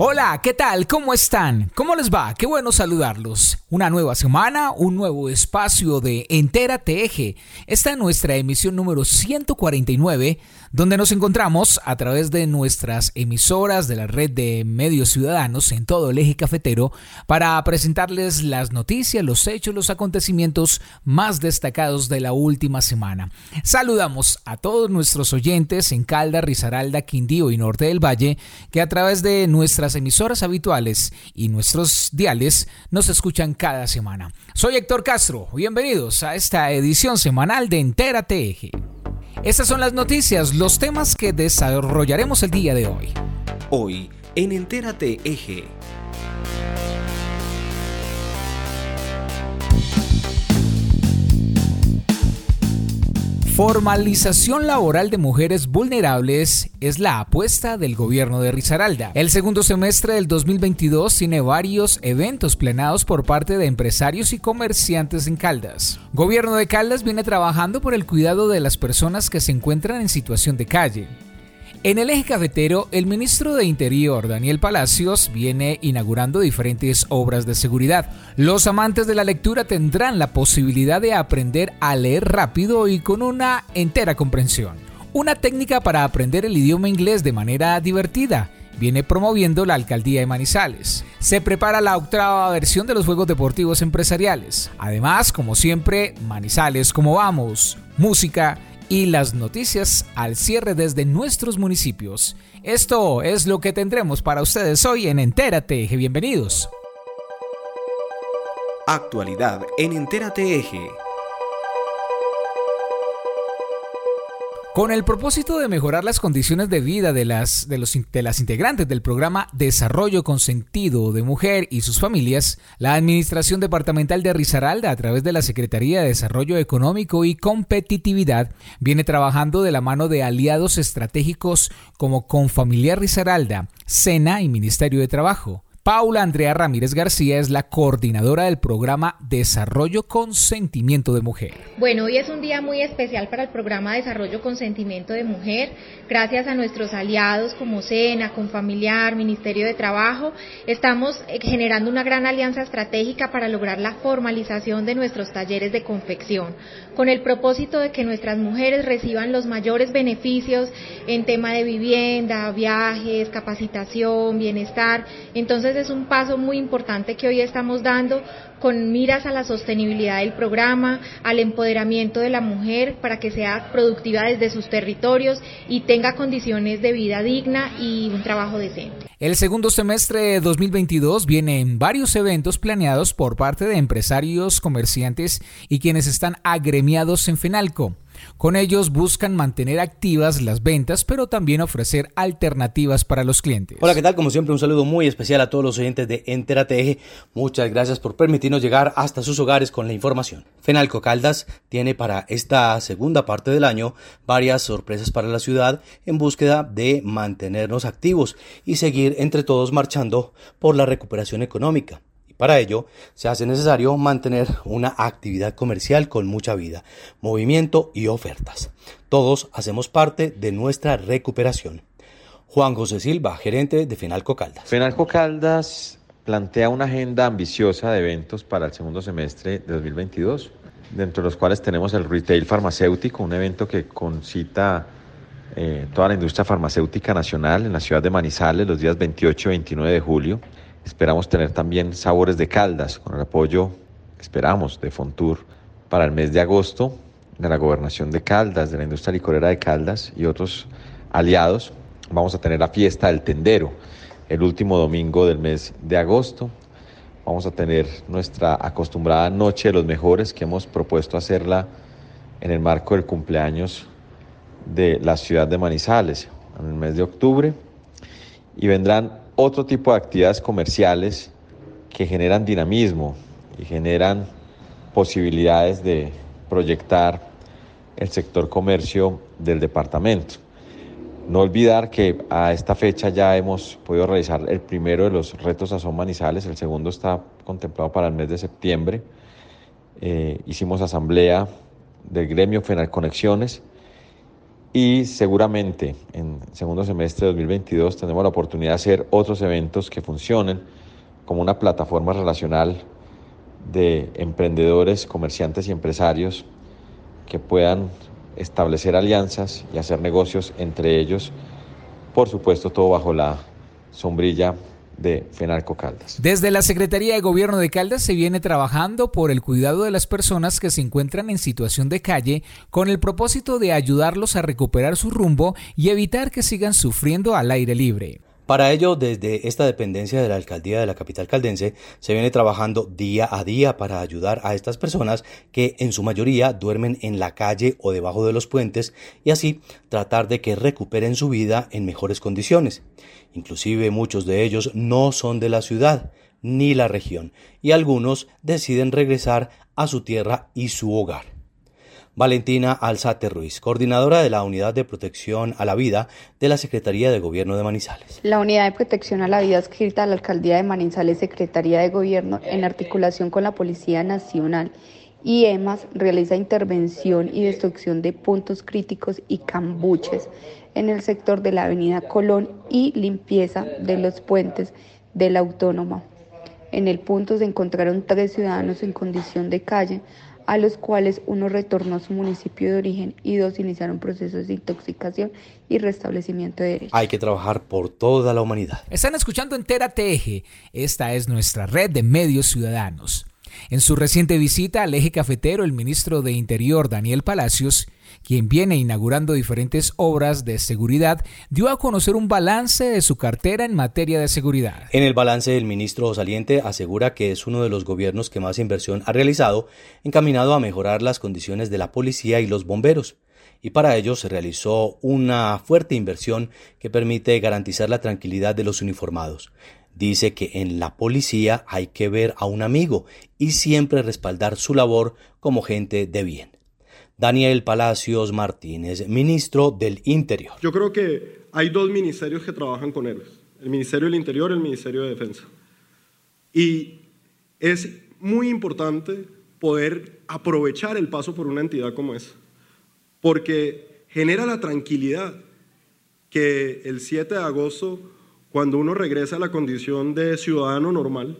Hola, ¿qué tal? ¿Cómo están? ¿Cómo les va? Qué bueno saludarlos. Una nueva semana, un nuevo espacio de Entérate Eje. Esta es nuestra emisión número 149 donde nos encontramos a través de nuestras emisoras de la red de medios ciudadanos en todo el eje cafetero para presentarles las noticias, los hechos, los acontecimientos más destacados de la última semana. Saludamos a todos nuestros oyentes en Calda, Risaralda, Quindío y Norte del Valle que a través de nuestras emisoras habituales y nuestros diales nos escuchan cada semana. Soy Héctor Castro, bienvenidos a esta edición semanal de Entérate Eje. Estas son las noticias, los temas que desarrollaremos el día de hoy. Hoy, en Entérate Eje. Formalización laboral de mujeres vulnerables es la apuesta del gobierno de Risaralda. El segundo semestre del 2022 tiene varios eventos planeados por parte de empresarios y comerciantes en Caldas. Gobierno de Caldas viene trabajando por el cuidado de las personas que se encuentran en situación de calle. En el eje cafetero, el ministro de Interior, Daniel Palacios, viene inaugurando diferentes obras de seguridad. Los amantes de la lectura tendrán la posibilidad de aprender a leer rápido y con una entera comprensión. Una técnica para aprender el idioma inglés de manera divertida viene promoviendo la alcaldía de Manizales. Se prepara la octava versión de los Juegos Deportivos Empresariales. Además, como siempre, Manizales como vamos, música y las noticias al cierre desde nuestros municipios. Esto es lo que tendremos para ustedes hoy en Entérate Eje. Bienvenidos. Actualidad en Entérate Eje. Con el propósito de mejorar las condiciones de vida de las, de, los, de las integrantes del programa Desarrollo con Sentido de Mujer y sus familias, la Administración Departamental de Risaralda, a través de la Secretaría de Desarrollo Económico y Competitividad, viene trabajando de la mano de aliados estratégicos como Confamiliar Risaralda, SENA y Ministerio de Trabajo. Paula Andrea Ramírez García es la coordinadora del programa Desarrollo con Sentimiento de Mujer. Bueno, hoy es un día muy especial para el programa Desarrollo con Sentimiento de Mujer. Gracias a nuestros aliados como SENA, Confamiliar, Ministerio de Trabajo, estamos eh, generando una gran alianza estratégica para lograr la formalización de nuestros talleres de confección, con el propósito de que nuestras mujeres reciban los mayores beneficios en tema de vivienda, viajes, capacitación, bienestar. Entonces, es un paso muy importante que hoy estamos dando con miras a la sostenibilidad del programa, al empoderamiento de la mujer para que sea productiva desde sus territorios y tenga condiciones de vida digna y un trabajo decente. El segundo semestre de 2022 viene en varios eventos planeados por parte de empresarios, comerciantes y quienes están agremiados en FENALCO. Con ellos buscan mantener activas las ventas, pero también ofrecer alternativas para los clientes. Hola, ¿qué tal? Como siempre, un saludo muy especial a todos los oyentes de Entérate Muchas gracias por permitirnos llegar hasta sus hogares con la información. Fenalco Caldas tiene para esta segunda parte del año varias sorpresas para la ciudad en búsqueda de mantenernos activos y seguir entre todos marchando por la recuperación económica. Para ello, se hace necesario mantener una actividad comercial con mucha vida, movimiento y ofertas. Todos hacemos parte de nuestra recuperación. Juan José Silva, gerente de Fenalco Caldas. Fenalco Caldas plantea una agenda ambiciosa de eventos para el segundo semestre de 2022, dentro de los cuales tenemos el retail farmacéutico, un evento que concita eh, toda la industria farmacéutica nacional en la ciudad de Manizales los días 28 y 29 de julio. Esperamos tener también sabores de caldas con el apoyo, esperamos, de Fontur para el mes de agosto, de la gobernación de Caldas, de la industria licorera de Caldas y otros aliados. Vamos a tener la fiesta del tendero el último domingo del mes de agosto. Vamos a tener nuestra acostumbrada Noche de los Mejores que hemos propuesto hacerla en el marco del cumpleaños de la ciudad de Manizales en el mes de octubre. Y vendrán otro tipo de actividades comerciales que generan dinamismo y generan posibilidades de proyectar el sector comercio del departamento. No olvidar que a esta fecha ya hemos podido realizar el primero de los retos a Manizales, el segundo está contemplado para el mes de septiembre. Eh, hicimos asamblea del gremio Fenal Conexiones y seguramente en segundo semestre de 2022 tenemos la oportunidad de hacer otros eventos que funcionen como una plataforma relacional de emprendedores, comerciantes y empresarios que puedan establecer alianzas y hacer negocios entre ellos, por supuesto todo bajo la sombrilla de Fenalco Caldas. Desde la Secretaría de Gobierno de Caldas se viene trabajando por el cuidado de las personas que se encuentran en situación de calle con el propósito de ayudarlos a recuperar su rumbo y evitar que sigan sufriendo al aire libre. Para ello, desde esta dependencia de la alcaldía de la capital caldense, se viene trabajando día a día para ayudar a estas personas que en su mayoría duermen en la calle o debajo de los puentes y así tratar de que recuperen su vida en mejores condiciones. Inclusive muchos de ellos no son de la ciudad ni la región y algunos deciden regresar a su tierra y su hogar. Valentina Alzate Ruiz, coordinadora de la Unidad de Protección a la Vida de la Secretaría de Gobierno de Manizales. La Unidad de Protección a la Vida escrita a la Alcaldía de Manizales, Secretaría de Gobierno, en articulación con la Policía Nacional y EMAS, realiza intervención y destrucción de puntos críticos y cambuches en el sector de la Avenida Colón y limpieza de los puentes de la Autónoma. En el punto se encontraron tres ciudadanos en condición de calle, a los cuales uno retornó a su municipio de origen y dos iniciaron procesos de intoxicación y restablecimiento de derechos. Hay que trabajar por toda la humanidad. Están escuchando Entera Teje. Esta es nuestra red de medios ciudadanos. En su reciente visita al eje cafetero, el ministro de Interior, Daniel Palacios, quien viene inaugurando diferentes obras de seguridad, dio a conocer un balance de su cartera en materia de seguridad. En el balance, el ministro saliente asegura que es uno de los gobiernos que más inversión ha realizado, encaminado a mejorar las condiciones de la policía y los bomberos y para ello se realizó una fuerte inversión que permite garantizar la tranquilidad de los uniformados. Dice que en la policía hay que ver a un amigo y siempre respaldar su labor como gente de bien. Daniel Palacios Martínez, ministro del Interior. Yo creo que hay dos ministerios que trabajan con él, el Ministerio del Interior y el Ministerio de Defensa. Y es muy importante poder aprovechar el paso por una entidad como esa, porque genera la tranquilidad que el 7 de agosto, cuando uno regresa a la condición de ciudadano normal,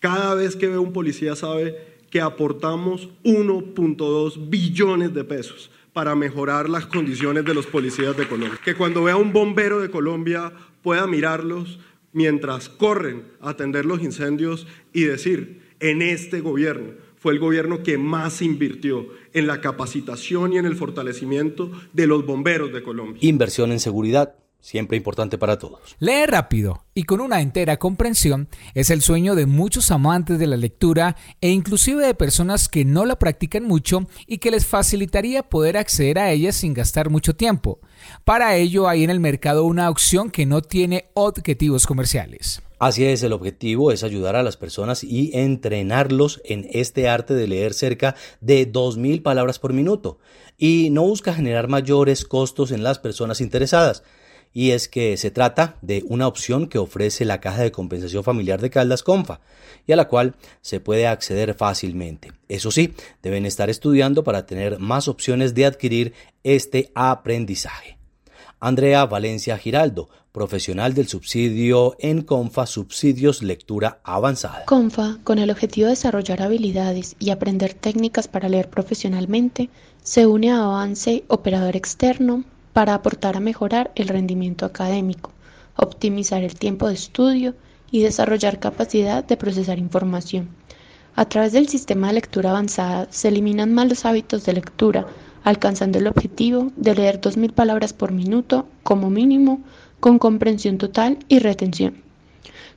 cada vez que ve un policía sabe que aportamos 1.2 billones de pesos para mejorar las condiciones de los policías de Colombia. Que cuando vea un bombero de Colombia pueda mirarlos mientras corren a atender los incendios y decir, en este gobierno fue el gobierno que más invirtió en la capacitación y en el fortalecimiento de los bomberos de Colombia. Inversión en seguridad siempre importante para todos. Leer rápido y con una entera comprensión es el sueño de muchos amantes de la lectura e inclusive de personas que no la practican mucho y que les facilitaría poder acceder a ella sin gastar mucho tiempo. Para ello hay en el mercado una opción que no tiene objetivos comerciales. Así es, el objetivo es ayudar a las personas y entrenarlos en este arte de leer cerca de 2.000 palabras por minuto. Y no busca generar mayores costos en las personas interesadas y es que se trata de una opción que ofrece la Caja de Compensación Familiar de Caldas Confa y a la cual se puede acceder fácilmente. Eso sí, deben estar estudiando para tener más opciones de adquirir este aprendizaje. Andrea Valencia Giraldo, profesional del subsidio en Confa Subsidios Lectura Avanzada. Confa, con el objetivo de desarrollar habilidades y aprender técnicas para leer profesionalmente, se une a Avance Operador Externo, para aportar a mejorar el rendimiento académico, optimizar el tiempo de estudio y desarrollar capacidad de procesar información. A través del sistema de lectura avanzada se eliminan malos hábitos de lectura, alcanzando el objetivo de leer 2.000 palabras por minuto como mínimo, con comprensión total y retención.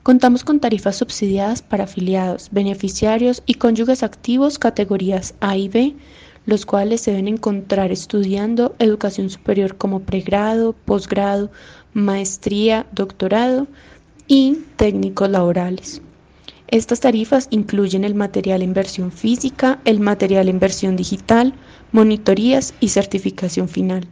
Contamos con tarifas subsidiadas para afiliados, beneficiarios y cónyuges activos categorías A y B, los cuales se deben encontrar estudiando educación superior como pregrado, posgrado, maestría, doctorado y técnicos laborales. Estas tarifas incluyen el material en versión física, el material en versión digital, monitorías y certificación final.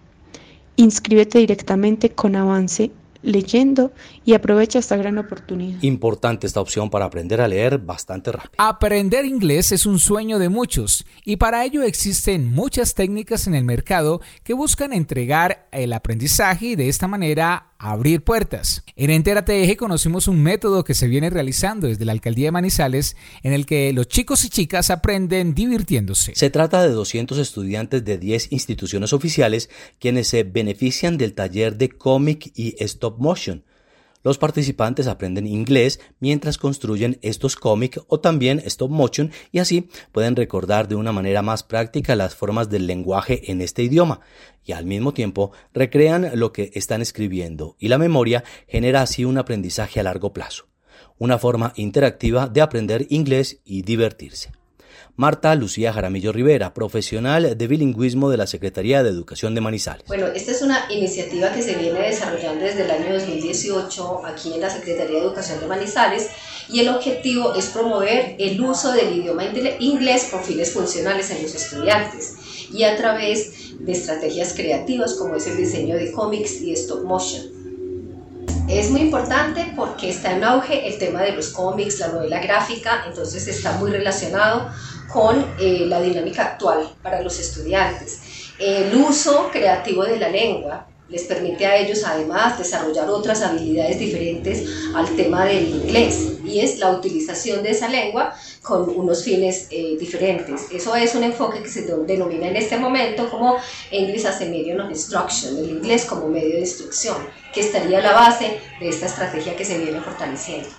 Inscríbete directamente con Avance leyendo y aprovecha esta gran oportunidad. Importante esta opción para aprender a leer bastante rápido. Aprender inglés es un sueño de muchos y para ello existen muchas técnicas en el mercado que buscan entregar el aprendizaje y de esta manera abrir puertas. En Entera TEG conocimos un método que se viene realizando desde la alcaldía de Manizales en el que los chicos y chicas aprenden divirtiéndose. Se trata de 200 estudiantes de 10 instituciones oficiales quienes se benefician del taller de cómic y stop motion los participantes aprenden inglés mientras construyen estos cómics o también stop motion y así pueden recordar de una manera más práctica las formas del lenguaje en este idioma y al mismo tiempo recrean lo que están escribiendo y la memoria genera así un aprendizaje a largo plazo, una forma interactiva de aprender inglés y divertirse. Marta Lucía Jaramillo Rivera, profesional de bilingüismo de la Secretaría de Educación de Manizales. Bueno, esta es una iniciativa que se viene desarrollando desde el año 2018 aquí en la Secretaría de Educación de Manizales y el objetivo es promover el uso del idioma inglés con fines funcionales en los estudiantes y a través de estrategias creativas como es el diseño de cómics y stop motion. Es muy importante porque está en auge el tema de los cómics, la novela gráfica, entonces está muy relacionado con eh, la dinámica actual para los estudiantes. El uso creativo de la lengua les permite a ellos además desarrollar otras habilidades diferentes al tema del inglés y es la utilización de esa lengua con unos fines eh, diferentes. Eso es un enfoque que se denomina en este momento como English as a Medium of Instruction, el inglés como medio de instrucción, que estaría a la base de esta estrategia que se viene fortaleciendo.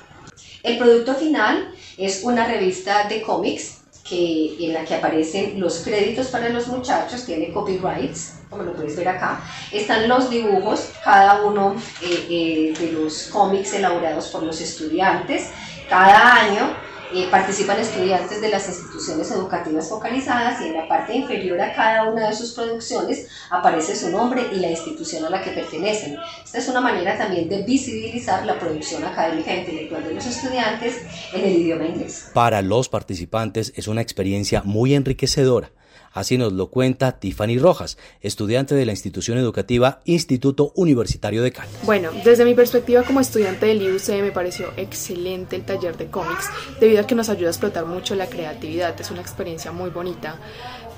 El producto final es una revista de cómics que, en la que aparecen los créditos para los muchachos, tiene copyrights, como lo puedes ver acá. Están los dibujos, cada uno eh, eh, de los cómics elaborados por los estudiantes. Cada año eh, participan estudiantes de las instituciones educativas focalizadas y en la parte inferior a cada una de sus producciones aparece su nombre y la institución a la que pertenecen. Esta es una manera también de visibilizar la producción académica e intelectual de los estudiantes en el idioma inglés. Para los participantes es una experiencia muy enriquecedora Así nos lo cuenta Tiffany Rojas, estudiante de la institución educativa Instituto Universitario de Cali. Bueno, desde mi perspectiva como estudiante del IUC me pareció excelente el taller de cómics, debido a que nos ayuda a explotar mucho la creatividad. Es una experiencia muy bonita,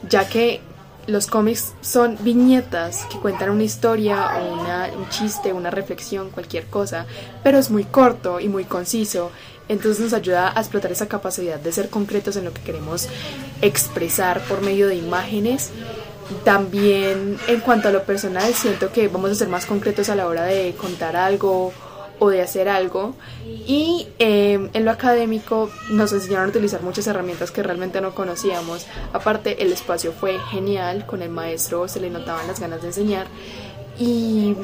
ya que los cómics son viñetas que cuentan una historia o un chiste, una reflexión, cualquier cosa, pero es muy corto y muy conciso entonces nos ayuda a explotar esa capacidad de ser concretos en lo que queremos expresar por medio de imágenes. También en cuanto a lo personal, siento que vamos a ser más concretos a la hora de contar algo o de hacer algo. Y em, en lo académico nos enseñaron a utilizar muchas herramientas que realmente no conocíamos. Aparte, el espacio fue genial, con el maestro se le notaban las ganas de enseñar. Y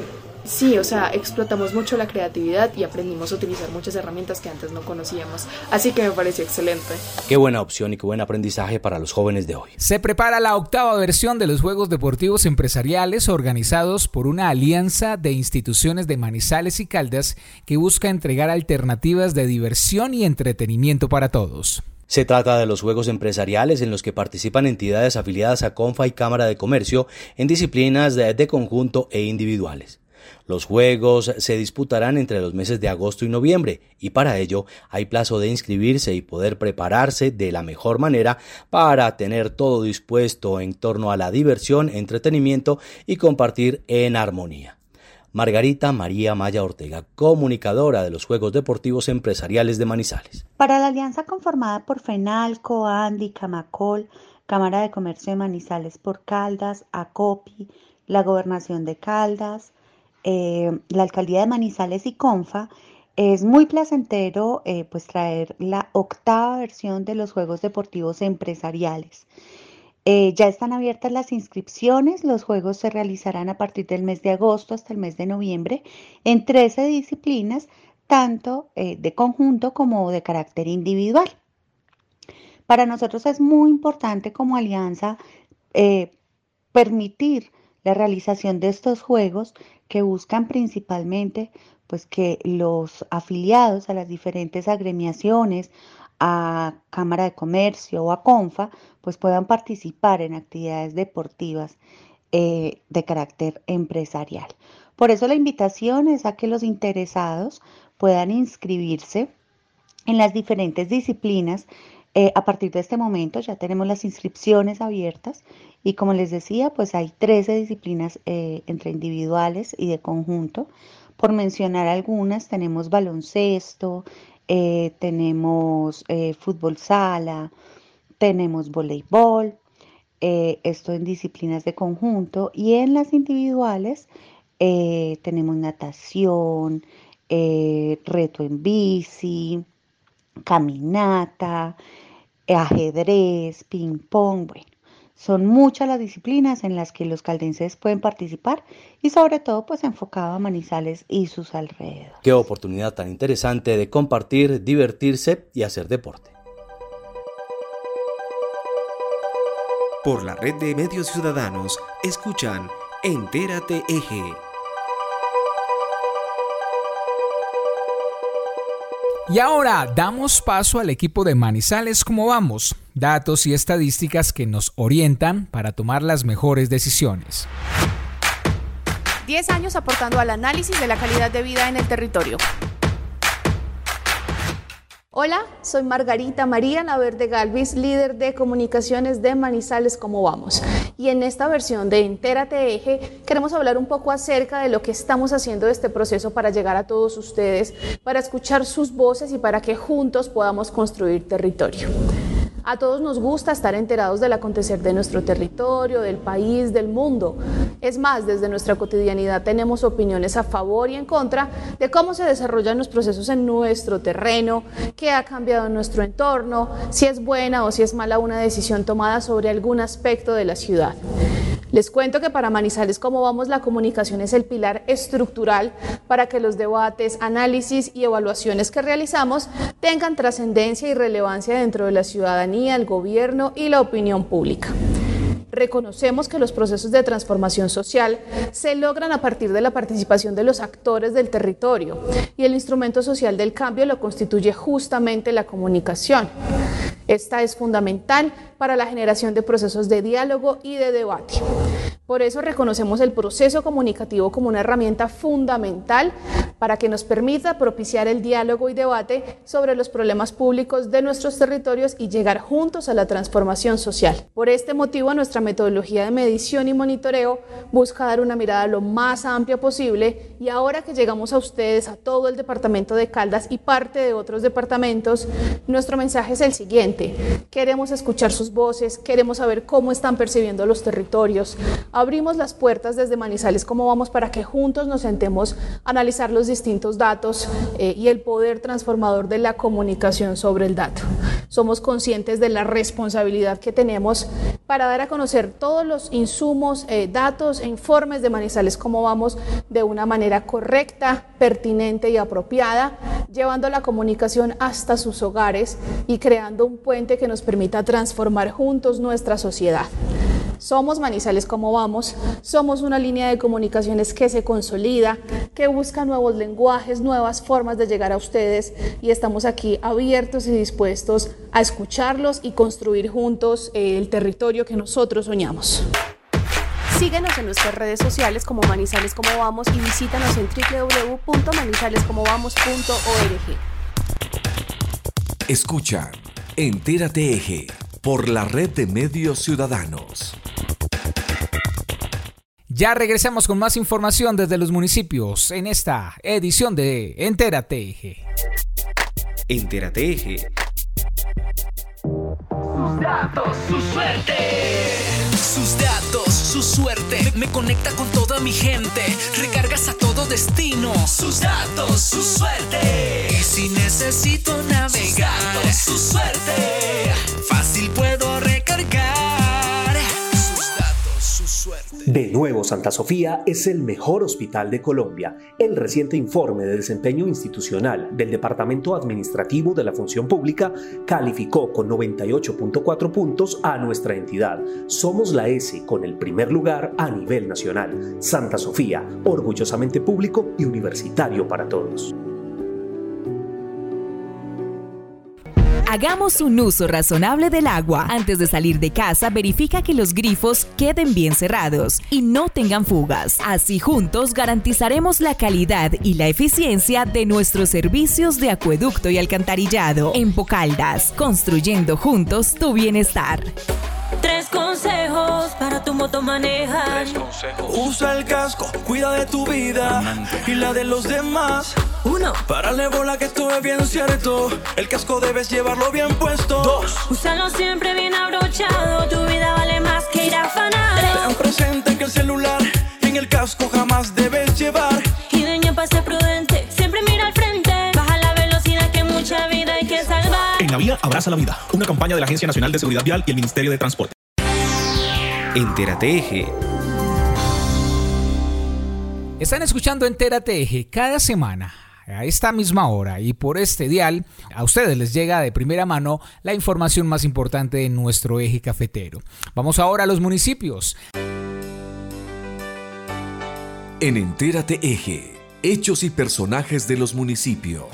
Sí, o sea, explotamos mucho la creatividad y aprendimos a utilizar muchas herramientas que antes no conocíamos. Así que me pareció excelente. Qué buena opción y qué buen aprendizaje para los jóvenes de hoy. Se prepara la octava versión de los Juegos Deportivos Empresariales organizados por una alianza de instituciones de Manizales y Caldas que busca entregar alternativas de diversión y entretenimiento para todos. Se trata de los juegos empresariales en los que participan entidades afiliadas a CONFA y Cámara de Comercio en disciplinas de conjunto e individuales. Los Juegos se disputarán entre los meses de agosto y noviembre y para ello hay plazo de inscribirse y poder prepararse de la mejor manera para tener todo dispuesto en torno a la diversión, entretenimiento y compartir en armonía. Margarita María Maya Ortega, comunicadora de los Juegos Deportivos Empresariales de Manizales. Para la alianza conformada por FENALCO, ANDI, Camacol, Cámara de Comercio de Manizales por Caldas, ACOPI, la Gobernación de Caldas, eh, la alcaldía de Manizales y Confa, es muy placentero eh, pues traer la octava versión de los Juegos Deportivos Empresariales. Eh, ya están abiertas las inscripciones, los juegos se realizarán a partir del mes de agosto hasta el mes de noviembre en 13 disciplinas, tanto de conjunto como de carácter individual. Para nosotros es muy importante como alianza permitir la realización de estos juegos que buscan principalmente pues que los afiliados a las diferentes agremiaciones, a Cámara de Comercio o a CONFA, pues puedan participar en actividades deportivas eh, de carácter empresarial. Por eso la invitación es a que los interesados puedan inscribirse en las diferentes disciplinas. Eh, a partir de este momento ya tenemos las inscripciones abiertas y como les decía, pues hay 13 disciplinas eh, entre individuales y de conjunto. Por mencionar algunas, tenemos baloncesto, eh, tenemos fútbol sala, tenemos voleibol, esto en disciplinas de conjunto y en las individuales tenemos natación, reto en bici, caminata, ajedrez, ping pong, bueno, son muchas las disciplinas en las que los caldenses pueden participar y sobre todo pues enfocado a Manizales y sus alrededores. Qué oportunidad tan interesante de compartir, divertirse y hacer deporte. Por la red de medios ciudadanos, escuchan Entérate Eje Y ahora damos paso al equipo de Manizales como vamos, datos y estadísticas que nos orientan para tomar las mejores decisiones. 10 años aportando al análisis de la calidad de vida en el territorio. Hola, soy Margarita María Laverde Galvis, líder de comunicaciones de Manizales Como Vamos. Y en esta versión de Entérate Eje queremos hablar un poco acerca de lo que estamos haciendo de este proceso para llegar a todos ustedes, para escuchar sus voces y para que juntos podamos construir territorio. A todos nos gusta estar enterados del acontecer de nuestro territorio, del país, del mundo. Es más, desde nuestra cotidianidad tenemos opiniones a favor y en contra de cómo se desarrollan los procesos en nuestro terreno, qué ha cambiado en nuestro entorno, si es buena o si es mala una decisión tomada sobre algún aspecto de la ciudad. Les cuento que para Manizales como vamos la comunicación es el pilar estructural para que los debates, análisis y evaluaciones que realizamos tengan trascendencia y relevancia dentro de la ciudadanía, el gobierno y la opinión pública. Reconocemos que los procesos de transformación social se logran a partir de la participación de los actores del territorio y el instrumento social del cambio lo constituye justamente la comunicación. Esta es fundamental para la generación de procesos de diálogo y de debate. Por eso reconocemos el proceso comunicativo como una herramienta fundamental para que nos permita propiciar el diálogo y debate sobre los problemas públicos de nuestros territorios y llegar juntos a la transformación social. Por este motivo, nuestra metodología de medición y monitoreo busca dar una mirada lo más amplia posible y ahora que llegamos a ustedes, a todo el departamento de Caldas y parte de otros departamentos, nuestro mensaje es el siguiente. Queremos escuchar sus voces, queremos saber cómo están percibiendo los territorios, Abrimos las puertas desde Manizales como vamos para que juntos nos sentemos a analizar los distintos datos eh, y el poder transformador de la comunicación sobre el dato. Somos conscientes de la responsabilidad que tenemos para dar a conocer todos los insumos, eh, datos e informes de Manizales como vamos de una manera correcta, pertinente y apropiada, llevando la comunicación hasta sus hogares y creando un puente que nos permita transformar juntos nuestra sociedad. Somos Manizales como vamos, somos una línea de comunicaciones que se consolida, que busca nuevos lenguajes, nuevas formas de llegar a ustedes y estamos aquí abiertos y dispuestos a escucharlos y construir juntos eh, el territorio que nosotros soñamos. Síguenos en nuestras redes sociales como Manizales como vamos y visítanos en www.manizalescomovamos.org. Escucha, entérate eje por la red de medios ciudadanos. Ya regresamos con más información desde los municipios en esta edición de Entérate Eje. Entérate Eje. Sus datos, su suerte. Sus datos, su suerte. Me, conecta con toda mi gente. Recargas a todo destino. Sus datos, su suerte. Si necesito navegar. su suerte. Fácil puedo De nuevo, Santa Sofía es el mejor hospital de Colombia. El reciente informe de desempeño institucional del Departamento Administrativo de la Función Pública calificó con 98.4 puntos a nuestra entidad. Somos la S con el primer lugar a nivel nacional. Santa Sofía, orgullosamente público y universitario para todos. Hagamos un uso razonable del agua. Antes de salir de casa, verifica que los grifos queden bien cerrados y no tengan fugas. Así juntos garantizaremos la calidad y la eficiencia de nuestros servicios de acueducto y alcantarillado. En Pocaldas, construyendo juntos tu bienestar. Tres consejos para tu moto manejar. Usa el casco, cuida de tu vida y la de los demás. Uno. Párale bola que esto es bien cierto. El casco debes llevarlo bien puesto. Dos. Úsalo siempre bien abrochado. Tu vida vale más que ir a afanar. Ten presente que el celular en el casco jamás debes llevar. La vía abraza la vida. Una campaña de la Agencia Nacional de Seguridad Vial y el Ministerio de Transporte. Entérate Eje. Están escuchando Entérate Eje cada semana a esta misma hora y por este dial, a ustedes les llega de primera mano la información más importante de nuestro eje cafetero. Vamos ahora a los municipios. En Entérate Eje, hechos y personajes de los municipios.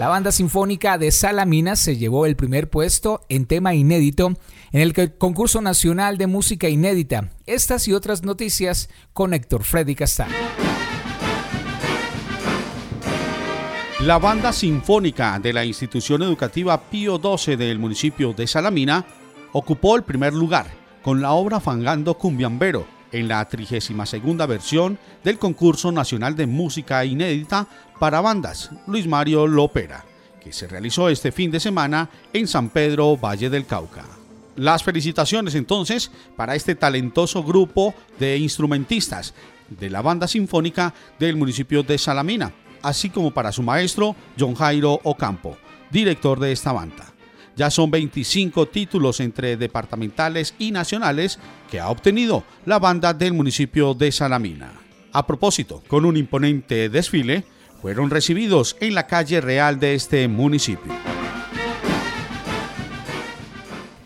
La banda sinfónica de Salamina se llevó el primer puesto en tema inédito en el concurso nacional de música inédita. Estas y otras noticias con Héctor Freddy Castaño. La banda sinfónica de la institución educativa Pío XII del municipio de Salamina ocupó el primer lugar con la obra Fangando Cumbiambero en la 32 versión del concurso nacional de música inédita para bandas Luis Mario Lopera, que se realizó este fin de semana en San Pedro, Valle del Cauca. Las felicitaciones entonces para este talentoso grupo de instrumentistas de la banda sinfónica del municipio de Salamina, así como para su maestro John Jairo Ocampo, director de esta banda. Ya son 25 títulos entre departamentales y nacionales que ha obtenido la banda del municipio de Salamina. A propósito, con un imponente desfile, fueron recibidos en la calle real de este municipio.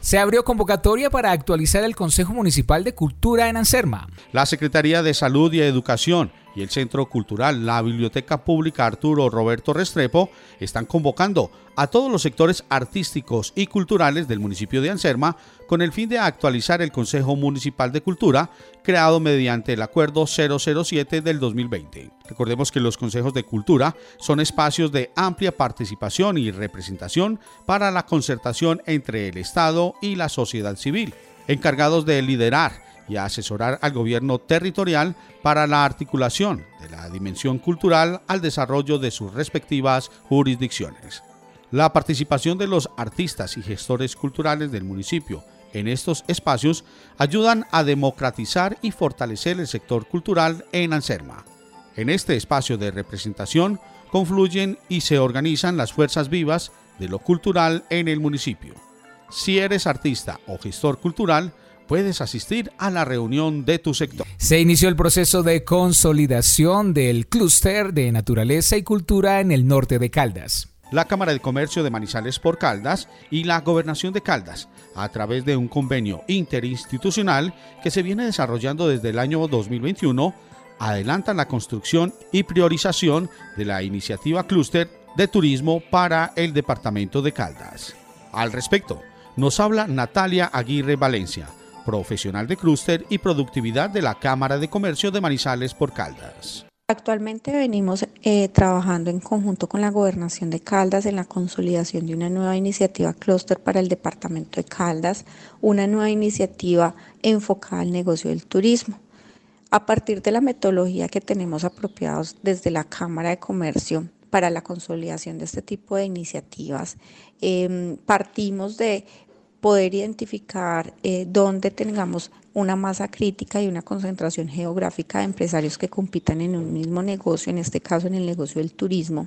Se abrió convocatoria para actualizar el Consejo Municipal de Cultura en Anserma. La Secretaría de Salud y Educación y el Centro Cultural, la Biblioteca Pública Arturo Roberto Restrepo, están convocando a todos los sectores artísticos y culturales del municipio de Anserma con el fin de actualizar el Consejo Municipal de Cultura creado mediante el Acuerdo 007 del 2020. Recordemos que los consejos de cultura son espacios de amplia participación y representación para la concertación entre el Estado y la sociedad civil, encargados de liderar y asesorar al gobierno territorial para la articulación de la dimensión cultural al desarrollo de sus respectivas jurisdicciones. La participación de los artistas y gestores culturales del municipio en estos espacios ayudan a democratizar y fortalecer el sector cultural en Anserma. En este espacio de representación confluyen y se organizan las fuerzas vivas de lo cultural en el municipio. Si eres artista o gestor cultural, puedes asistir a la reunión de tu sector. Se inició el proceso de consolidación del clúster de naturaleza y cultura en el norte de Caldas. La Cámara de Comercio de Manizales por Caldas y la Gobernación de Caldas, a través de un convenio interinstitucional que se viene desarrollando desde el año 2021, adelantan la construcción y priorización de la iniciativa clúster de turismo para el departamento de Caldas. Al respecto, nos habla Natalia Aguirre Valencia, profesional de clúster y productividad de la Cámara de Comercio de Manizales por Caldas. Actualmente venimos eh, trabajando en conjunto con la Gobernación de Caldas en la consolidación de una nueva iniciativa clúster para el departamento de Caldas, una nueva iniciativa enfocada al negocio del turismo. A partir de la metodología que tenemos apropiados desde la Cámara de Comercio para la consolidación de este tipo de iniciativas, em, partimos de poder identificar eh, dónde tengamos una masa crítica y una concentración geográfica de empresarios que compitan en un mismo negocio, en este caso en el negocio del turismo.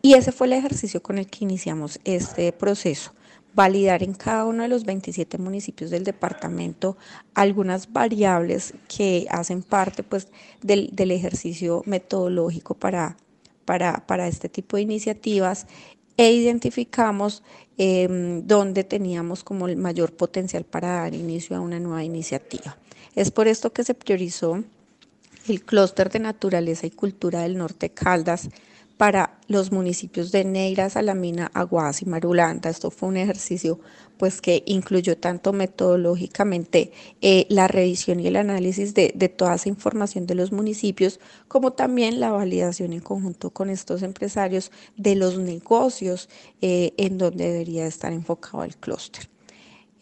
Y ese fue el ejercicio con el que iniciamos este proceso validar en cada uno de los 27 municipios del departamento algunas variables que hacen parte pues, del, del ejercicio metodológico para, para, para, este tipo de iniciativas e identificamos eh, dónde teníamos como el mayor potencial para dar inicio a una nueva iniciativa. Es por esto que se priorizó el clúster de naturaleza y cultura del norte Caldas para los municipios de Neira, Salamina, Aguadas y Marulanda. Esto fue un ejercicio pues que incluyó tanto metodológicamente eh, la revisión y el análisis de, toda esa información de los municipios, como también la validación en conjunto con estos empresarios de los negocios eh, en donde debería estar enfocado el clúster.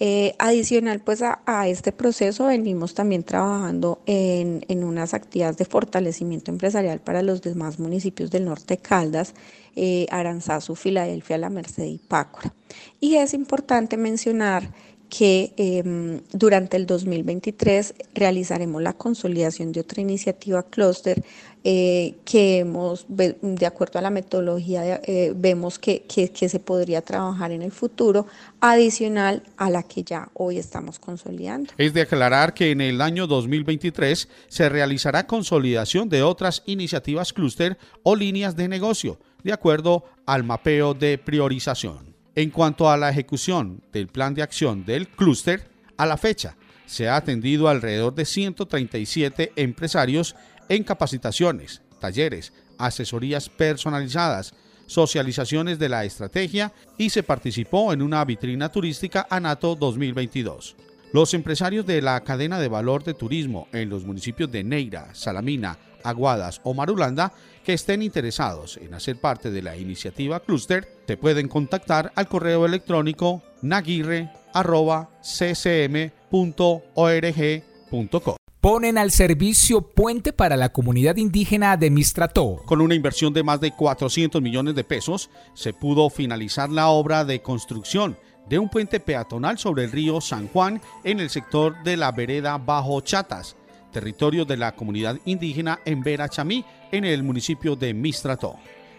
Eh, adicional pues a, este proceso venimos también trabajando en, en, unas actividades de fortalecimiento empresarial para los demás municipios del norte de Caldas, eh, Aranzazu, Filadelfia, La Merced y Pácora. Y es importante mencionar que em, durante el 2023 realizaremos la consolidación de otra iniciativa clúster eh, que hemos, de acuerdo a la metodología, eh, vemos que, que, que, se podría trabajar en el futuro, adicional a la que ya hoy estamos consolidando. Es de aclarar que en el año 2023 se realizará consolidación de otras iniciativas clúster o líneas de negocio, de acuerdo al mapeo de priorización. En cuanto a la ejecución del plan de acción del clúster, a la fecha se ha atendido alrededor de 137 empresarios en capacitaciones, talleres, asesorías personalizadas, socializaciones de la estrategia y se participó en una vitrina turística ANATO 2022. Los empresarios de la cadena de valor de turismo en los municipios de Neira, Salamina, Aguadas o Marulanda que estén interesados en hacer parte de la iniciativa Cluster, te pueden contactar al correo electrónico naguirre.ccm.org.co. Ponen al servicio puente para la comunidad indígena de Mistrató. Con una inversión de más de 400 millones de pesos, se pudo finalizar la obra de construcción de un puente peatonal sobre el río San Juan en el sector de la vereda Bajo Chatas, territorio de la comunidad indígena en Vera Chamí, en el municipio de Mistrató.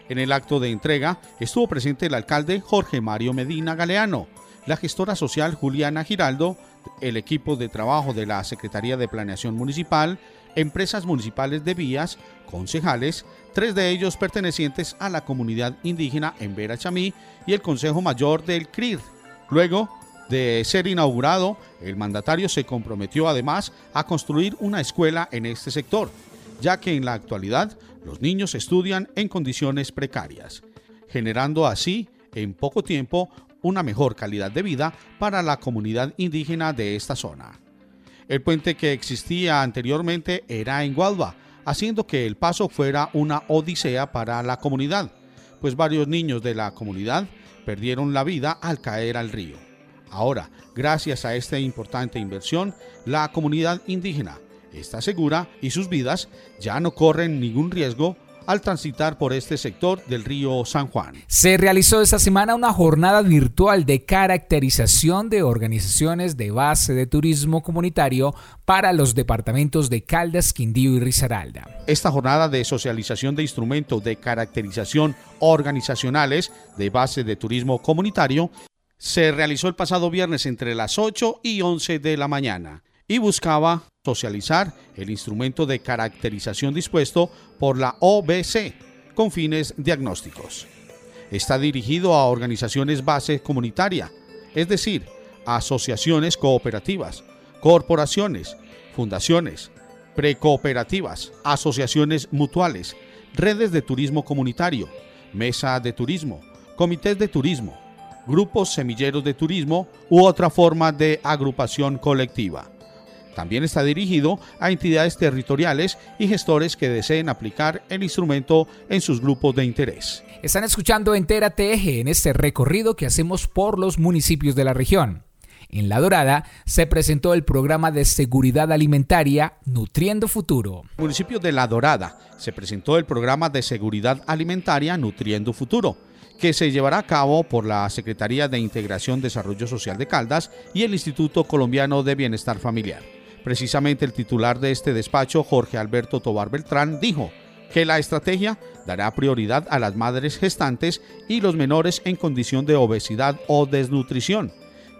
En el acto de entrega estuvo presente el alcalde Jorge Mario Medina Galeano, la gestora social Juliana Giraldo, el equipo de trabajo de la Secretaría de Planeación Municipal, empresas municipales de vías, concejales, tres de ellos pertenecientes a la comunidad indígena en Vera Chamí y el Consejo Mayor del CRIR. Luego, de ser inaugurado, el mandatario se comprometió además a construir una escuela en este sector, ya que en la actualidad los niños estudian en condiciones precarias, generando así, en poco tiempo, una mejor calidad de vida para la comunidad indígena de esta zona. El puente que existía anteriormente era en Gualba, haciendo que el paso fuera una odisea para la comunidad, pues varios niños de la comunidad perdieron la vida al caer al río. Ahora, gracias a esta importante inversión, la comunidad indígena está segura y sus vidas ya no corren ningún riesgo al transitar por este sector del río San Juan. Se realizó esta semana una jornada virtual de caracterización de organizaciones de base de turismo comunitario para los departamentos de Caldas, Quindío y Risaralda. Esta jornada de socialización de instrumentos de caracterización organizacionales de base de turismo comunitario se realizó el pasado viernes entre las 8 y 11 de la mañana y buscaba socializar el instrumento de caracterización dispuesto por la OBC con fines diagnósticos. Está dirigido a organizaciones base comunitaria, es decir, asociaciones cooperativas, corporaciones, fundaciones, precooperativas, asociaciones mutuales, redes de turismo comunitario, mesa de turismo, comités de turismo, grupos semilleros de turismo u otra forma de agrupación colectiva. También está dirigido a entidades territoriales y gestores que deseen aplicar el instrumento en sus grupos de interés. Están escuchando Entérate Eje en este recorrido que hacemos por los municipios de la región. En La Dorada se presentó el programa de seguridad alimentaria Nutriendo Futuro. En el municipio de La Dorada se presentó el programa de seguridad alimentaria Nutriendo Futuro que se llevará a cabo por la Secretaría de Integración Desarrollo Social de Caldas y el Instituto Colombiano de Bienestar Familiar. Precisamente el titular de este despacho, Jorge Alberto Tobar Beltrán, dijo que la estrategia dará prioridad a las madres gestantes y los menores en condición de obesidad o desnutrición,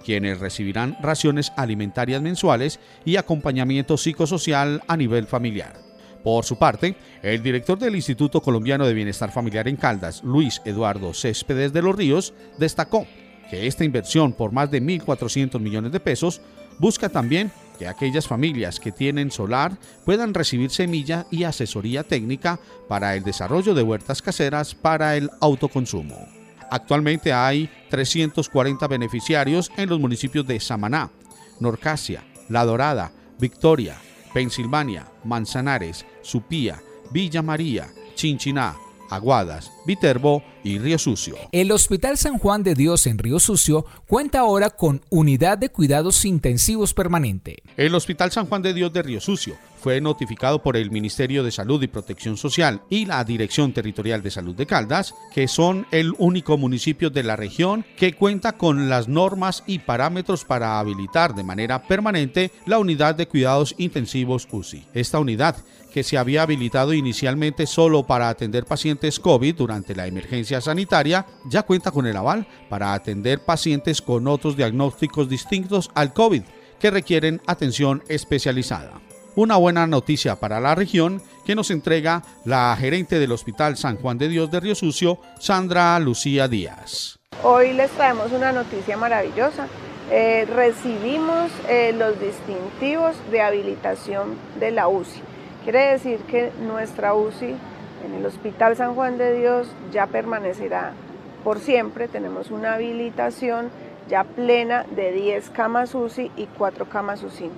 quienes recibirán raciones alimentarias mensuales y acompañamiento psicosocial a nivel familiar. Por su parte, el director del Instituto Colombiano de Bienestar Familiar en Caldas, Luis Eduardo Céspedes de los Ríos, destacó que esta inversión por más de 1.400 millones de pesos busca también que aquellas familias que tienen solar puedan recibir semilla y asesoría técnica para el desarrollo de huertas caseras para el autoconsumo. Actualmente hay 340 beneficiarios en los municipios de Samaná, Norcasia, La Dorada, Victoria, Pensilvania, Manzanares, Supía, Villa María, Chinchiná, Aguadas, Viterbo y Río Sucio. El Hospital San Juan de Dios en Río Sucio cuenta ahora con unidad de cuidados intensivos permanente. El Hospital San Juan de Dios de Río Sucio fue notificado por el Ministerio de Salud y Protección Social y la Dirección Territorial de Salud de Caldas, que son el único municipio de la región que cuenta con las normas y parámetros para habilitar de manera permanente la unidad de cuidados intensivos UCI. Esta unidad que se había habilitado inicialmente solo para atender pacientes COVID durante la emergencia sanitaria, ya cuenta con el aval para atender pacientes con otros diagnósticos distintos al COVID que requieren atención especializada. Una buena noticia para la región que nos entrega la gerente del Hospital San Juan de Dios de Río Sucio, Sandra Lucía Díaz. Hoy les traemos una noticia maravillosa. Eh, recibimos eh, los distintivos de habilitación de la UCI. Quiere decir que nuestra UCI en el Hospital San Juan de Dios ya permanecerá por siempre. Tenemos una habilitación ya plena de 10 camas UCI y 4 camas UCI.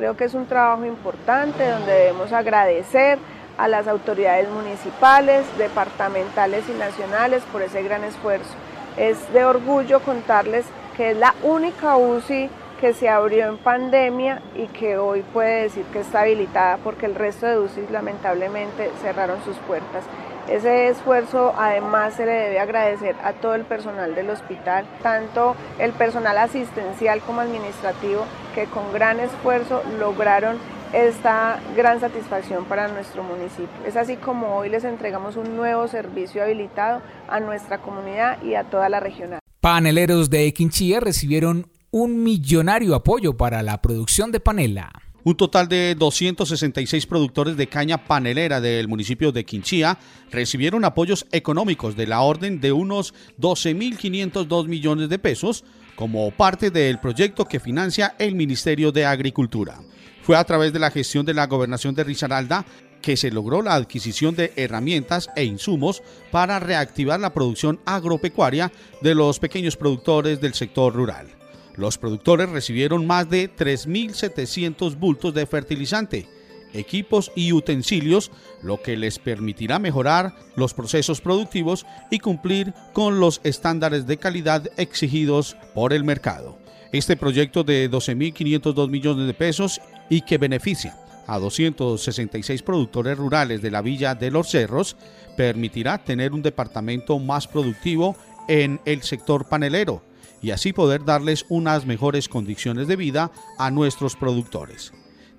Creo que es un trabajo importante donde debemos agradecer a las autoridades municipales, departamentales y nacionales por ese gran esfuerzo. Es de orgullo contarles que es la única UCI que se abrió en pandemia y que hoy puede decir que está habilitada porque el resto de UCI lamentablemente cerraron sus puertas. Ese esfuerzo además se le debe agradecer a todo el personal del hospital, tanto el personal asistencial como administrativo, que con gran esfuerzo lograron esta gran satisfacción para nuestro municipio. Es así como hoy les entregamos un nuevo servicio habilitado a nuestra comunidad y a toda la regional. Paneleros de Quinchía recibieron un millonario apoyo para la producción de panela. Un total de 266 productores de caña panelera del municipio de Quinchía recibieron apoyos económicos de la orden de unos 12.502 millones de pesos como parte del proyecto que financia el Ministerio de Agricultura. Fue a través de la gestión de la gobernación de Risaralda que se logró la adquisición de herramientas e insumos para reactivar la producción agropecuaria de los pequeños productores del sector rural. Los productores recibieron más de 3.700 bultos de fertilizante, equipos y utensilios, lo que les permitirá mejorar los procesos productivos y cumplir con los estándares de calidad exigidos por el mercado. Este proyecto de 12.502 millones de pesos y que beneficia a 266 productores rurales de la Villa de los Cerros permitirá tener un departamento más productivo en el sector panelero y así poder darles unas mejores condiciones de vida a nuestros productores,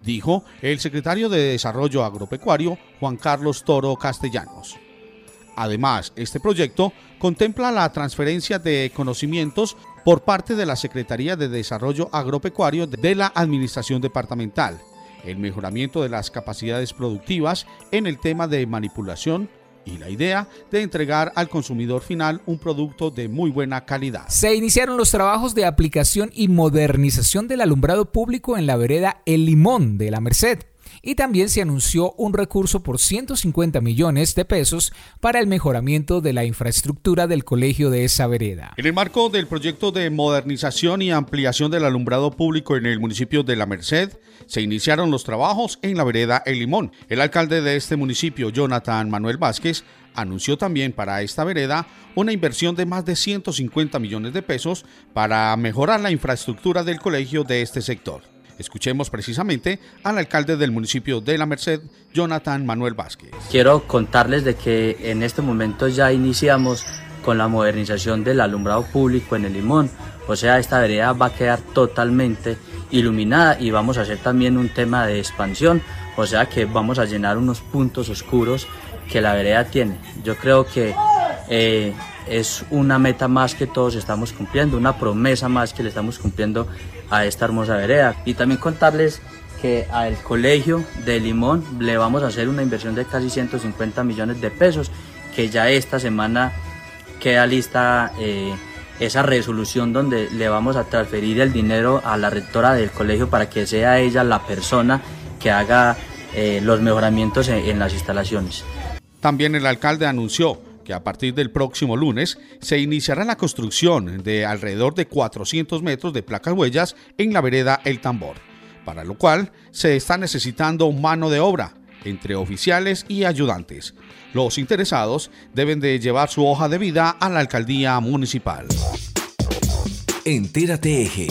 dijo el secretario de Desarrollo Agropecuario Juan Carlos Toro Castellanos. Además, este proyecto contempla la transferencia de conocimientos por parte de la Secretaría de Desarrollo Agropecuario de la Administración Departamental, el mejoramiento de las capacidades productivas en el tema de manipulación, y la idea de entregar al consumidor final un producto de muy buena calidad. Se iniciaron los trabajos de aplicación y modernización del alumbrado público en la vereda El Limón de la Merced. Y también se anunció un recurso por 150 millones de pesos para el mejoramiento de la infraestructura del colegio de esa vereda. En el marco del proyecto de modernización y ampliación del alumbrado público en el municipio de La Merced, se iniciaron los trabajos en la vereda El Limón. El alcalde de este municipio, Jonathan Manuel Vázquez, anunció también para esta vereda una inversión de más de 150 millones de pesos para mejorar la infraestructura del colegio de este sector. Escuchemos precisamente al alcalde del municipio de La Merced, Jonathan Manuel Vázquez. Quiero contarles de que en este momento ya iniciamos con la modernización del alumbrado público en el Limón. O sea, esta vereda va a quedar totalmente iluminada y vamos a hacer también un tema de expansión. O sea que vamos a llenar unos puntos oscuros que la vereda tiene. Yo creo que eh, es una meta más que todos estamos cumpliendo, una promesa más que le estamos cumpliendo a esta hermosa vereda. Y también contarles que al colegio de Limón le vamos a hacer una inversión de casi 150 millones de pesos, que ya esta semana queda lista eh, esa resolución donde le vamos a transferir el dinero a la rectora del colegio para que sea ella la persona que haga eh, los mejoramientos en las instalaciones. También el alcalde anunció que a partir del próximo lunes se iniciará la construcción de alrededor de 400 metros de placas huellas en la vereda El Tambor, para lo cual se está necesitando mano de obra entre oficiales y ayudantes. Los interesados deben de llevar su hoja de vida a la alcaldía municipal. Entérate Eje.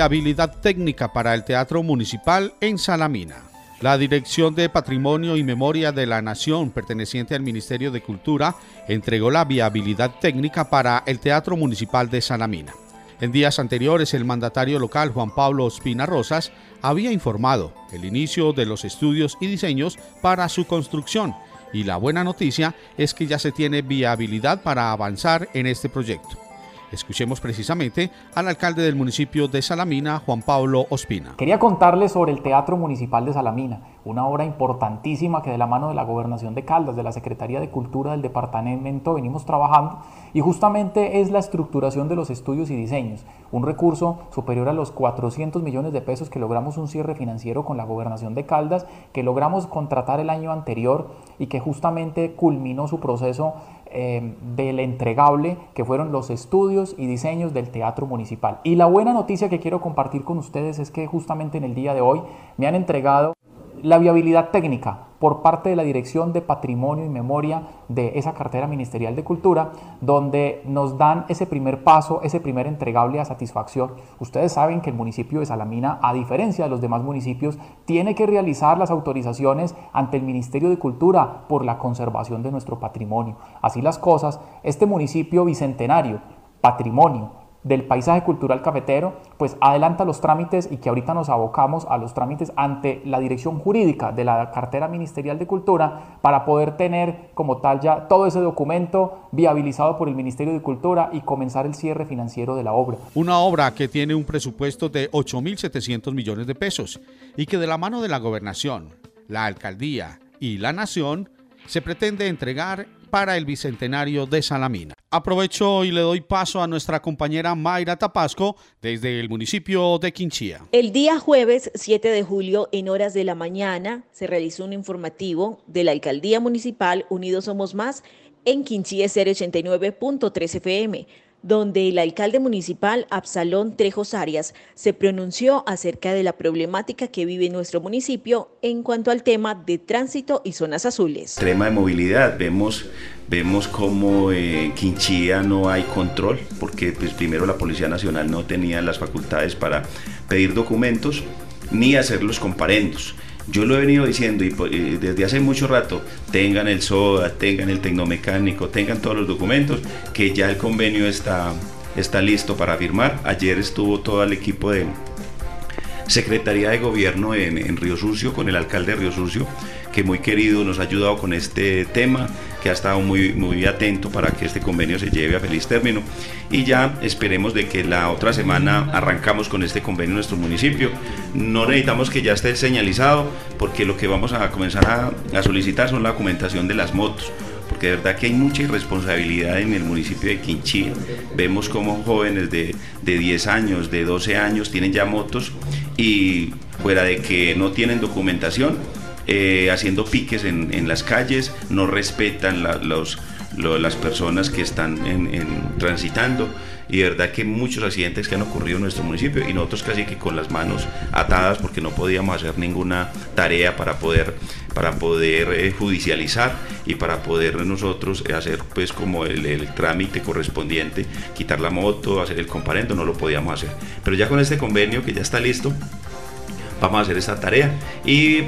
Habilidad técnica para el Teatro Municipal en Salamina. La Dirección de Patrimonio y Memoria de la Nación, perteneciente al Ministerio de Cultura, entregó la viabilidad técnica para el Teatro Municipal de Salamina. En días anteriores, el mandatario local Juan Pablo Espina Rosas había informado el inicio de los estudios y diseños para su construcción y la buena noticia es que ya se tiene viabilidad para avanzar en este proyecto. Escuchemos precisamente al alcalde del municipio de Salamina, Juan Pablo Ospina. Quería contarles sobre el Teatro Municipal de Salamina, una obra importantísima que de la mano de la Gobernación de Caldas, de la Secretaría de Cultura del departamento venimos trabajando y justamente es la estructuración de los estudios y diseños, un recurso superior a los 400 millones de pesos que logramos un cierre financiero con la Gobernación de Caldas, que logramos contratar el año anterior y que justamente culminó su proceso eh, del entregable que fueron los estudios y diseños del Teatro Municipal. Y la buena noticia que quiero compartir con ustedes es que justamente en el día de hoy me han entregado la viabilidad técnica por parte de la Dirección de Patrimonio y Memoria de esa cartera ministerial de Cultura, donde nos dan ese primer paso, ese primer entregable a satisfacción. Ustedes saben que el municipio de Salamina, a diferencia de los demás municipios, tiene que realizar las autorizaciones ante el Ministerio de Cultura por la conservación de nuestro patrimonio. Así las cosas, este municipio bicentenario, patrimonio, del paisaje cultural cafetero, pues adelanta los trámites y que ahorita nos abocamos a los trámites ante la dirección jurídica de la cartera ministerial de cultura para poder tener como tal ya todo ese documento viabilizado por el Ministerio de Cultura y comenzar el cierre financiero de la obra. Una obra que tiene un presupuesto de 8.700 millones de pesos y que de la mano de la gobernación, la alcaldía y la nación se pretende entregar para el Bicentenario de Salamina. Aprovecho y le doy paso a nuestra compañera Mayra Tapasco desde el municipio de Quinchía. El día jueves 7 de julio, en horas de la mañana, se realizó un informativo de la Alcaldía Municipal Unidos Somos Más en Quinchía 089.3 FM donde el alcalde municipal Absalón Trejos Arias se pronunció acerca de la problemática que vive nuestro municipio en cuanto al tema de tránsito y zonas azules. Tema de movilidad, vemos vemos como en Quinchía no hay control, porque pues, primero la Policía Nacional no tenía las facultades para pedir documentos ni hacer los comparendos. Yo lo he venido diciendo y, desde hace mucho rato, tengan el SODA, tengan el tecnomecánico, tengan todos los documentos, que ya el convenio está, está listo para firmar. Ayer estuvo todo el equipo de Secretaría de Gobierno en, en Río Sucio, con el alcalde de Río Sucio, que muy querido nos ha ayudado con este tema que ha estado muy, muy atento para que este convenio se lleve a feliz término. Y ya esperemos de que la otra semana arrancamos con este convenio en nuestro municipio. No necesitamos que ya esté señalizado, porque lo que vamos a comenzar a, solicitar son la documentación de las motos porque de verdad que hay mucha irresponsabilidad en el municipio de Quinchí. Vemos como jóvenes de, de 10 años, de 12 años tienen ya motos y fuera de que no tienen documentación, eh, haciendo piques en, las calles, no respetan los, las personas que están en, transitando y de verdad que muchos accidentes que han ocurrido en nuestro municipio y nosotros casi que con las manos atadas porque no podíamos hacer ninguna tarea para poder para poder eh, judicializar y para poder nosotros hacer pues como el, el, trámite correspondiente, quitar la moto, hacer el comparendo, no lo podíamos hacer. Pero ya con este convenio que ya está listo, vamos a hacer esta tarea y,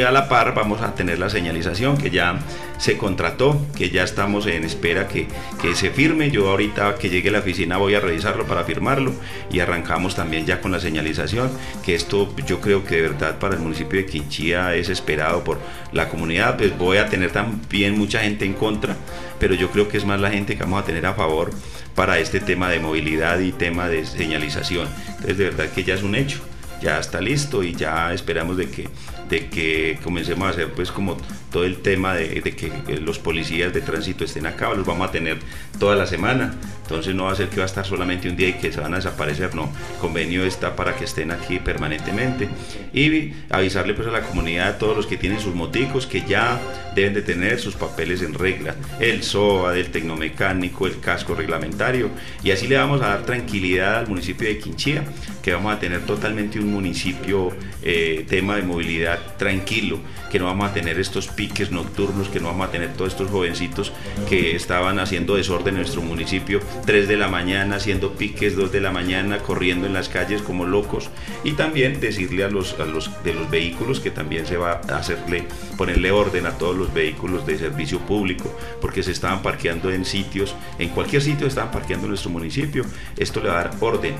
a la par vamos a tener la señalización que ya se contrató, que ya estamos en espera que, que se firme. Yo ahorita que llegue a la oficina voy a revisarlo para firmarlo y arrancamos también ya con la señalización, que esto yo creo que de verdad para el municipio de Quinchía es esperado por la comunidad, pues voy a tener también mucha gente en contra, pero yo creo que es más la gente que vamos a tener a favor para este tema de movilidad y tema de señalización. Entonces de verdad que ya es un hecho ya está listo y ya esperamos de que, de que comencemos a hacer pues como todo el tema de, que los policías de tránsito estén acá, los vamos a tener toda la semana. Entonces no va a ser que va a estar solamente un día y que se van a desaparecer, no. Convenio está para que estén aquí permanentemente. Y avisarle pues a la comunidad, a todos los que tienen sus moticos, que ya deben de tener sus papeles en regla. El SOA, del tecnomecánico, el casco reglamentario. Y así le vamos a dar tranquilidad al municipio de Quinchía, que vamos a tener totalmente un municipio eh, tema de movilidad tranquilo, que no vamos a tener estos piques nocturnos, que no vamos a tener todos estos jovencitos que estaban haciendo desorden en nuestro municipio 3 de la mañana haciendo piques, 2 de la mañana corriendo en las calles como locos y también decirle a los, a los de los vehículos que también se va a hacerle ponerle orden a todos los vehículos de servicio público porque se estaban parqueando en sitios, en cualquier sitio estaban parqueando en nuestro municipio. Esto le va a dar orden.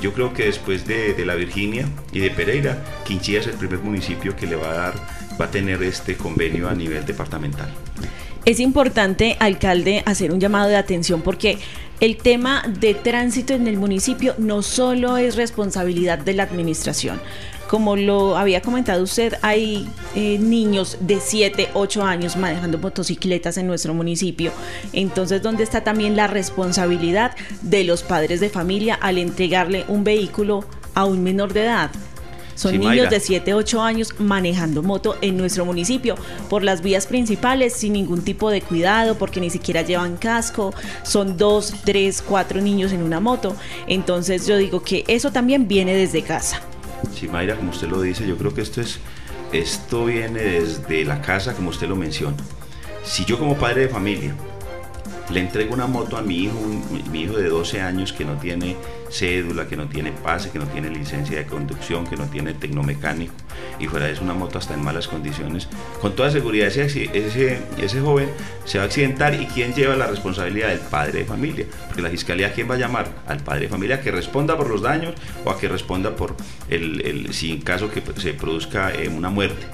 Yo creo que después de, de la Virginia y de Pereira, Quinchía es el primer municipio que le va a dar, va a tener este convenio a nivel departamental. Es importante, alcalde, hacer un llamado de atención porque el tema de tránsito en el municipio no solo es responsabilidad de la administración. Como lo había comentado usted, hay eh, niños de 7, 8 años manejando motocicletas en nuestro municipio. Entonces, ¿dónde está también la responsabilidad de los padres de familia al entregarle un vehículo a un menor de edad? Son Sí, niños Mayra. de 7, 8 años manejando moto en nuestro municipio por las vías principales sin ningún tipo de cuidado, porque ni siquiera llevan casco. Son 2, 3, 4 niños en una moto. Entonces yo digo que eso también viene desde casa. Sí, Mayra, como usted lo dice, yo creo que esto es esto viene desde la casa, como usted lo menciona. Si yo como padre de familia le entrego una moto a mi hijo, un- mi hijo de 12 años que no tiene cédula, que no tiene pase, que no tiene licencia de conducción, que no tiene tecnomecánico y fuera de eso una moto hasta en malas condiciones, con toda seguridad ese, ese, ese joven se va a accidentar y quién lleva la responsabilidad del padre de familia, porque la fiscalía quién va a llamar al padre de familia que responda por los daños o a que responda por el, el si en caso que se produzca eh, una muerte.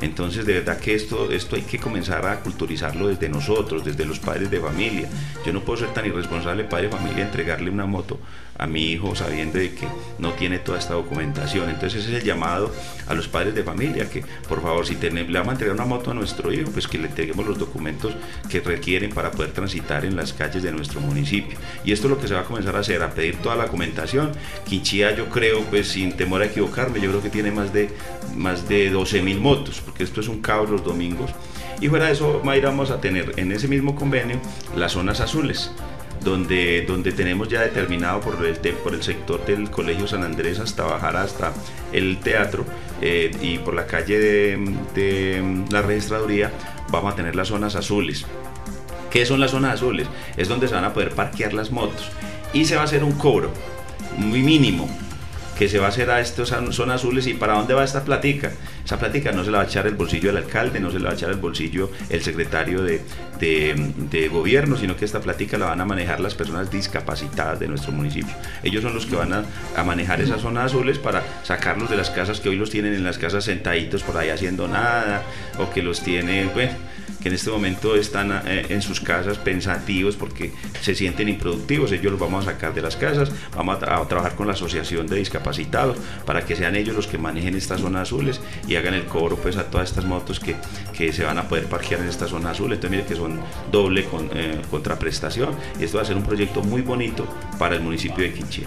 Entonces, de verdad que esto, esto hay que comenzar a culturizarlo desde nosotros, desde los padres de familia. Yo no puedo ser tan irresponsable, padre de familia, entregarle una moto a mi hijo sabiendo de que no tiene toda esta documentación. Entonces, ese es el llamado a los padres de familia, que por favor, si tenemos, le vamos a entregar una moto a nuestro hijo, pues que le entreguemos los documentos que requieren para poder transitar en las calles de nuestro municipio. Y esto es lo que se va a comenzar a hacer, a pedir toda la documentación. Quinchía, yo creo, pues sin temor a equivocarme, yo creo que tiene más de, más de 12 mil motos, esto es un caos los domingos. Y fuera de eso, Mayra, vamos a tener en ese mismo convenio las zonas azules, donde, donde tenemos ya determinado por el, por el sector del Colegio San Andrés hasta bajar hasta el teatro eh, y por la calle de, de la registraduría, vamos a tener las zonas azules. ¿Qué son las zonas azules? Es donde se van a poder parquear las motos y se va a hacer un cobro muy mínimo que se va a hacer a estas zonas azules y para dónde va esta platica. Esa platica no se la va a echar el bolsillo del alcalde, no se la va a echar el bolsillo el secretario de, de- gobierno, sino que esta platica la van a manejar las personas discapacitadas de nuestro municipio. Ellos son los que van a, a manejar esas zonas azules para sacarlos de las casas que hoy los tienen en las casas sentaditos por ahí haciendo nada o que los tienen, bueno, que en este momento están eh, en sus casas pensativos porque se sienten improductivos. Ellos los vamos a sacar de las casas, vamos a, tra- a trabajar con la Asociación de Discapacitados para que sean ellos los que manejen estas zonas azules y hagan el cobro pues a todas estas motos que, que se van a poder parquear en esta zona azul. Entonces mire que son doble con, eh, contraprestación esto va a ser un proyecto muy bonito para el municipio de Quinchía.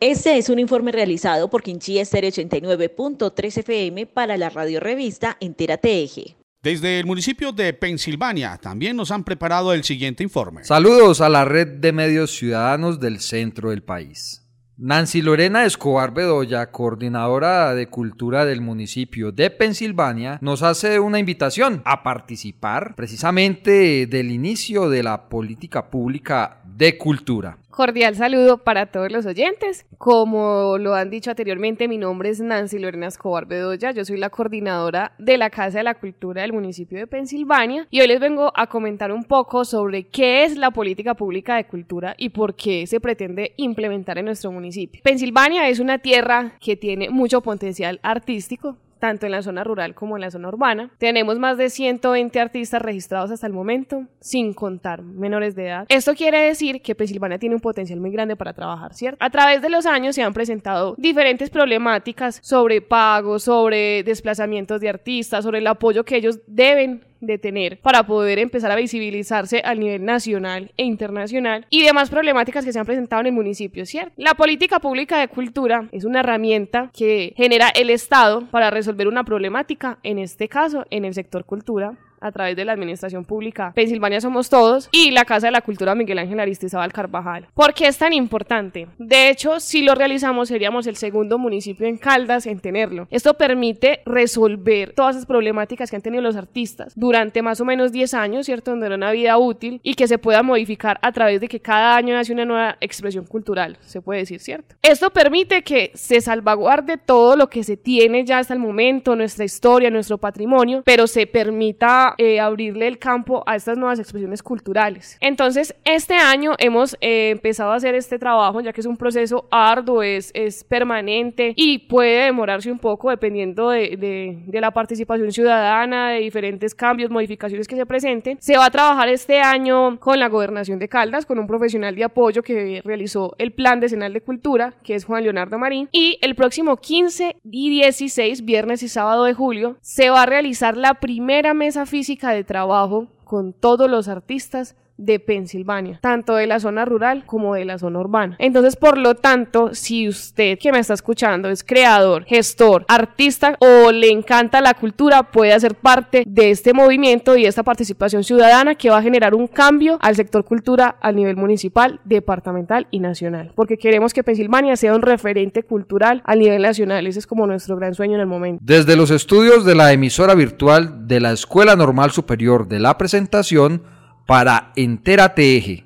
Este es un informe realizado por Quinchía Estéreo 89.3 FM para la radio revista Entérate Eje. Desde el municipio de Pensilvania también nos han preparado el siguiente informe. Saludos a la red de medios ciudadanos del centro del país. Nancy Lorena Escobar Bedoya, coordinadora de cultura del municipio de Pensilvania, nos hace una invitación a participar precisamente del inicio de la política pública de cultura. Cordial saludo para todos los oyentes. Como lo han dicho anteriormente, mi nombre es Nancy Lorena Escobar Bedoya. Yo soy la coordinadora de la Casa de la Cultura del municipio de Pensilvania y hoy les vengo a comentar un poco sobre qué es la política pública de cultura y por qué se pretende implementar en nuestro municipio. Pensilvania es una tierra que tiene mucho potencial artístico, tanto en la zona rural como en la zona urbana. Tenemos más de 120 artistas registrados hasta el momento, sin contar menores de edad. Esto quiere decir que Pensilvania tiene un potencial muy grande para trabajar, ¿cierto? A través de los años se han presentado diferentes problemáticas sobre pagos, sobre desplazamientos de artistas, sobre el apoyo que ellos deben de tener para poder empezar a visibilizarse a nivel nacional e internacional y demás problemáticas que se han presentado en el municipio, ¿cierto? La política pública de cultura es una herramienta que genera el Estado para resolver una problemática, en este caso en el sector cultura, a través de la Administración Pública Pensilvania Somos Todos y la Casa de la Cultura Miguel Ángel Aristizábal Carvajal. ¿Por qué es tan importante? De hecho, si lo realizamos, seríamos el segundo municipio en Caldas en tenerlo. Esto permite resolver todas esas problemáticas que han tenido los artistas durante más o menos 10 años, ¿cierto? Donde era una vida útil y que se pueda modificar a través de que cada año nace una nueva expresión cultural, se puede decir, ¿cierto? Esto permite que se salvaguarde todo lo que se tiene ya hasta el momento, nuestra historia, nuestro patrimonio, pero se permita eh, abrirle el campo a estas nuevas expresiones culturales. Entonces, este año hemos eh, empezado a hacer este trabajo, ya que es un proceso arduo, es, es permanente y puede demorarse un poco dependiendo de, de, de la participación ciudadana, de diferentes cambios, modificaciones que se presenten. Se va a trabajar este año con la gobernación de Caldas, con un profesional de apoyo que realizó el plan decenal de cultura, que es Juan Leonardo Marín, y el próximo 15 y 16, viernes y sábado de julio, se va a realizar la primera mesa física de trabajo con todos los artistas de Pensilvania, tanto de la zona rural como de la zona urbana. Entonces, por lo tanto, si usted que me está escuchando es creador, gestor, artista o le encanta la cultura, puede hacer parte de este movimiento y esta participación ciudadana que va a generar un cambio al sector cultura a nivel municipal, departamental y nacional, porque queremos que Pensilvania sea un referente cultural a nivel nacional. Ese es como nuestro gran sueño en el momento. Desde los estudios de la emisora virtual de la Escuela Normal Superior de la Presentación, para Entérate Eje.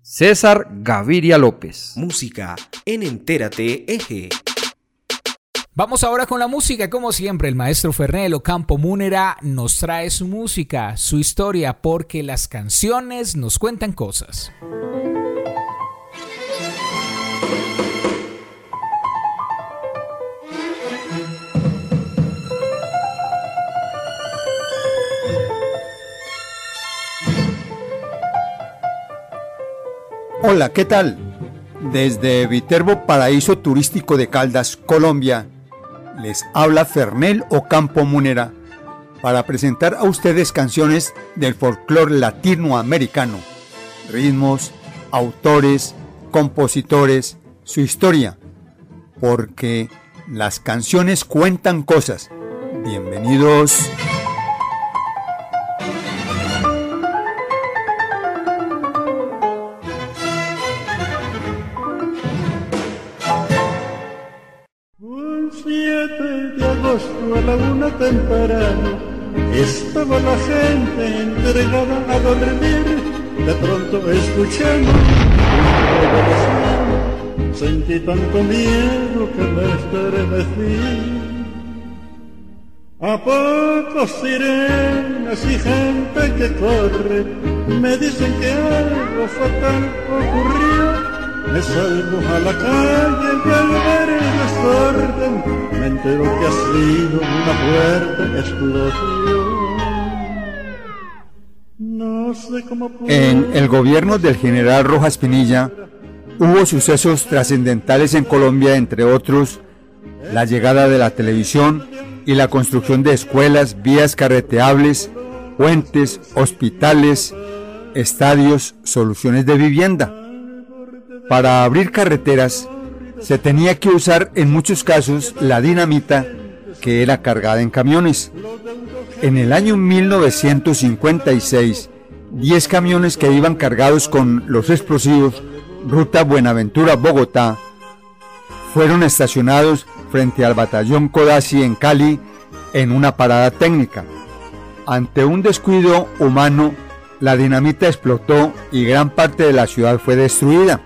César Gaviria López. Música en Entérate Eje. Vamos ahora con la música. Como siempre, el maestro Fernel Ocampo Múnera nos trae su música, su historia, porque las canciones nos cuentan cosas. Hola, ¿qué tal? Desde Viterbo Paraíso Turístico de Caldas, Colombia, les habla Fernel Ocampo Munera para presentar a ustedes canciones del folclore latinoamericano, ritmos, autores, compositores, su historia, porque las canciones cuentan cosas. Bienvenidos. Temprano, estaba la gente entregada a dormir, de pronto escuchando sentí tanto miedo que me estremecí. A pocos sirenas y gente que corre, me dicen que algo fatal ocurrió me a la calle me entero que ha sido una. No sé cómo En el gobierno del general Rojas Pinilla hubo sucesos trascendentales en Colombia, entre otros la llegada de la televisión y la construcción de escuelas, vías carreteables, puentes, hospitales, estadios, soluciones de vivienda. Para abrir carreteras se tenía que usar en muchos casos la dinamita que era cargada en camiones. En el año 1956, 10 camiones que iban cargados con los explosivos ruta Buenaventura-Bogotá fueron estacionados frente al batallón Codazzi en Cali en una parada técnica. Ante un descuido humano, la dinamita explotó y gran parte de la ciudad fue destruida.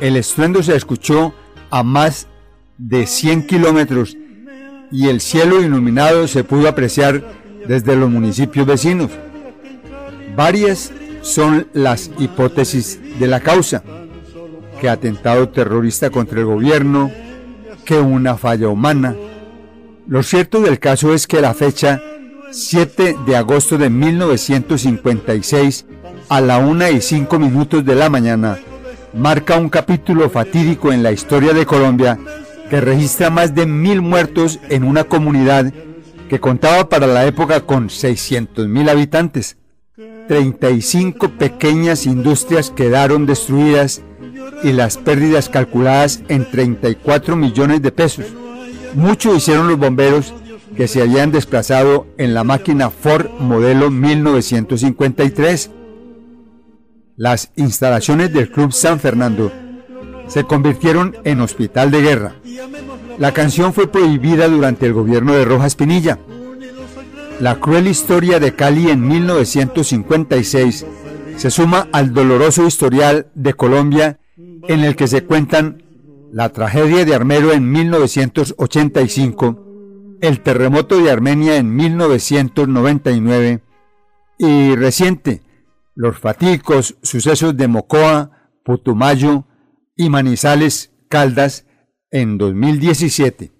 El estruendo se escuchó a más de 100 kilómetros y el cielo iluminado se pudo apreciar desde los municipios vecinos. Varias son las hipótesis de la causa, que atentado terrorista contra el gobierno, que una falla humana. Lo cierto del caso es que la fecha 7 de agosto de 1956 a la 1 y 5 minutos de la mañana marca un capítulo fatídico en la historia de Colombia que registra más de mil muertos en una comunidad que contaba para la época con 600.000 habitantes. 35 pequeñas industrias quedaron destruidas y las pérdidas calculadas en 34 millones de pesos. Mucho hicieron los bomberos que se habían desplazado en la máquina Ford modelo 1953. Las instalaciones del Club San Fernando se convirtieron en hospital de guerra. La canción fue prohibida durante el gobierno de Rojas Pinilla. La cruel historia de Cali en 1956 se suma al doloroso historial de Colombia en el que se cuentan la tragedia de Armero en 1985, el terremoto de Armenia en 1999 y reciente, los fatídicos sucesos de Mocoa, Putumayo y Manizales, Caldas en 2017.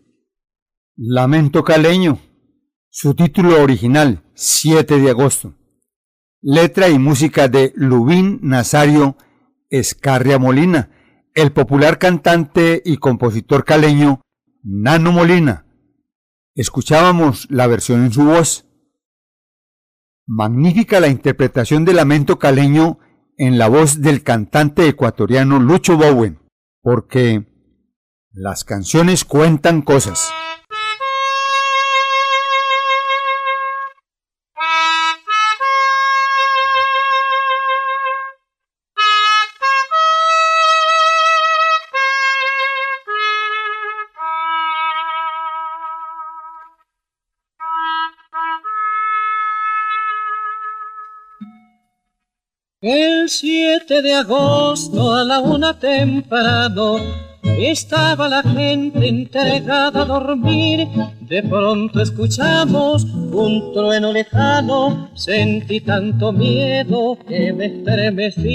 Lamento caleño. Su título original, 7 de agosto. Letra y música de Lubín Nazario Escarria Molina, el popular cantante y compositor caleño Nano Molina. Escuchábamos la versión en su voz. Magnífica la interpretación del lamento caleño en la voz del cantante ecuatoriano Lucho Bowen, porque las canciones cuentan cosas. El 7 de agosto a la una temprano estaba la gente entregada a dormir. De pronto escuchamos un trueno lejano, sentí tanto miedo que me estremecí.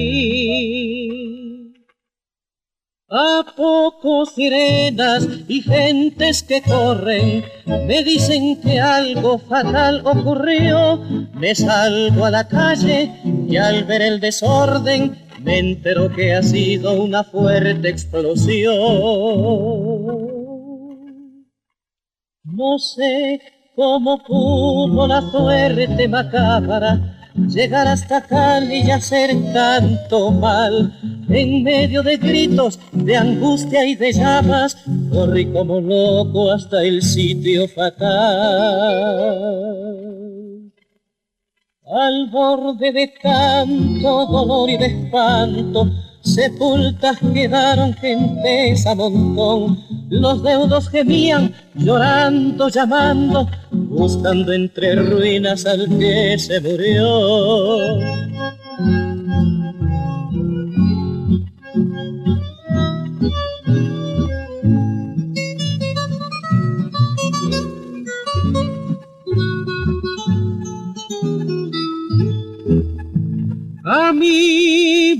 A poco sirenas y gentes que corren me dicen que algo fatal ocurrió. Me salgo a la calle y al ver el desorden me entero que ha sido una fuerte explosión. No sé cómo pudo la suerte macabra llegar hasta Cali y hacer tanto mal. En medio de gritos, de angustia y de llamas, corrí como loco hasta el sitio fatal. Al borde de tanto dolor y de espanto, sepultas quedaron gentes a montón. Los deudos gemían, llorando, llamando, buscando entre ruinas al que se murió.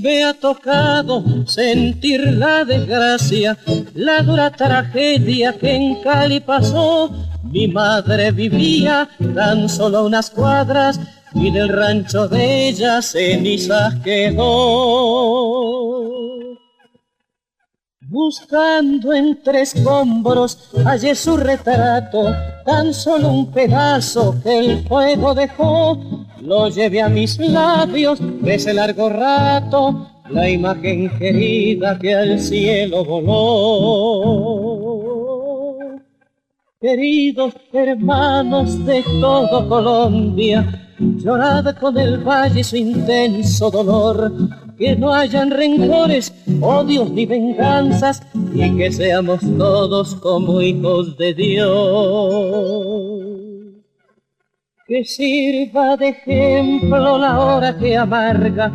Me ha tocado sentir la desgracia, la dura tragedia que en Cali pasó. Mi madre vivía tan solo unas cuadras y del rancho de ella cenizas quedó. Buscando entre escombros hallé su retrato, tan solo un pedazo que el fuego dejó. Lo llevé a mis labios ese largo rato, la imagen querida que al cielo voló. Queridos hermanos de todo Colombia, llorad con el valle su intenso dolor que no hayan rencores, odios ni venganzas, y que seamos todos como hijos de Dios. Que sirva de ejemplo la hora que amarga,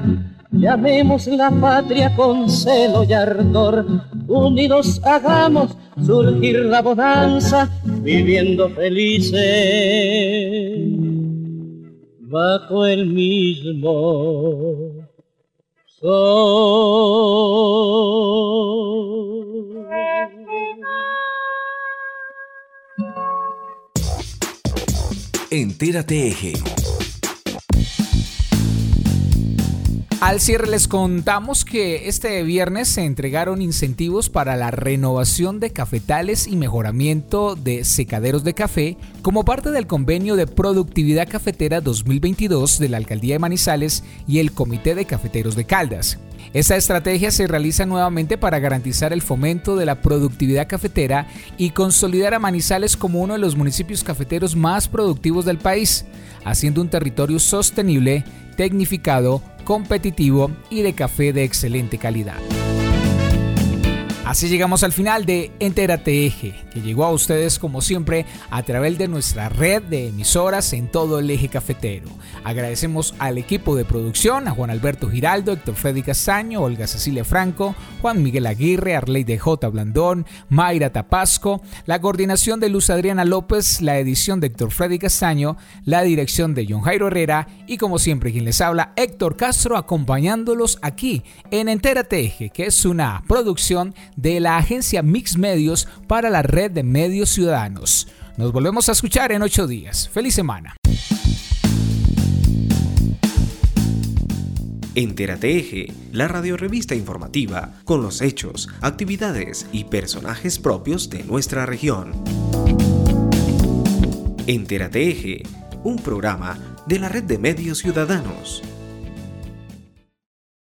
llamemos la patria con celo y ardor, unidos hagamos surgir la bonanza, viviendo felices bajo el mismo Entérate Eje. Al cierre les contamos que este viernes se entregaron incentivos para la renovación de cafetales y mejoramiento de secaderos de café como parte del convenio de productividad cafetera 2022 de la Alcaldía de Manizales y el Comité de Cafeteros de Caldas. Esta estrategia se realiza nuevamente para garantizar el fomento de la productividad cafetera y consolidar a Manizales como uno de los municipios cafeteros más productivos del país, haciendo un territorio sostenible, tecnificado, competitivo y de café de excelente calidad. Así llegamos al final de Entérate Eje, que llegó a ustedes como siempre a través de nuestra red de emisoras en todo el eje cafetero. Agradecemos al equipo de producción, a Juan Alberto Giraldo, Héctor Freddy Castaño, Olga Cecilia Franco, Juan Miguel Aguirre, Arley de J. Blandón, Mayra Tapasco, la coordinación de Luz Adriana López, la edición de Héctor Freddy Castaño, la dirección de John Jairo Herrera y como siempre quien les habla, Héctor Castro, acompañándolos aquí en Entérate Eje, que es una producción de la agencia Mix Medios para la red de medios ciudadanos. Nos volvemos a escuchar en ocho días. Feliz semana. Entérate Eje, la radiorevista informativa con los hechos, actividades y personajes propios de nuestra región. Entérate Eje, un programa de la red de medios ciudadanos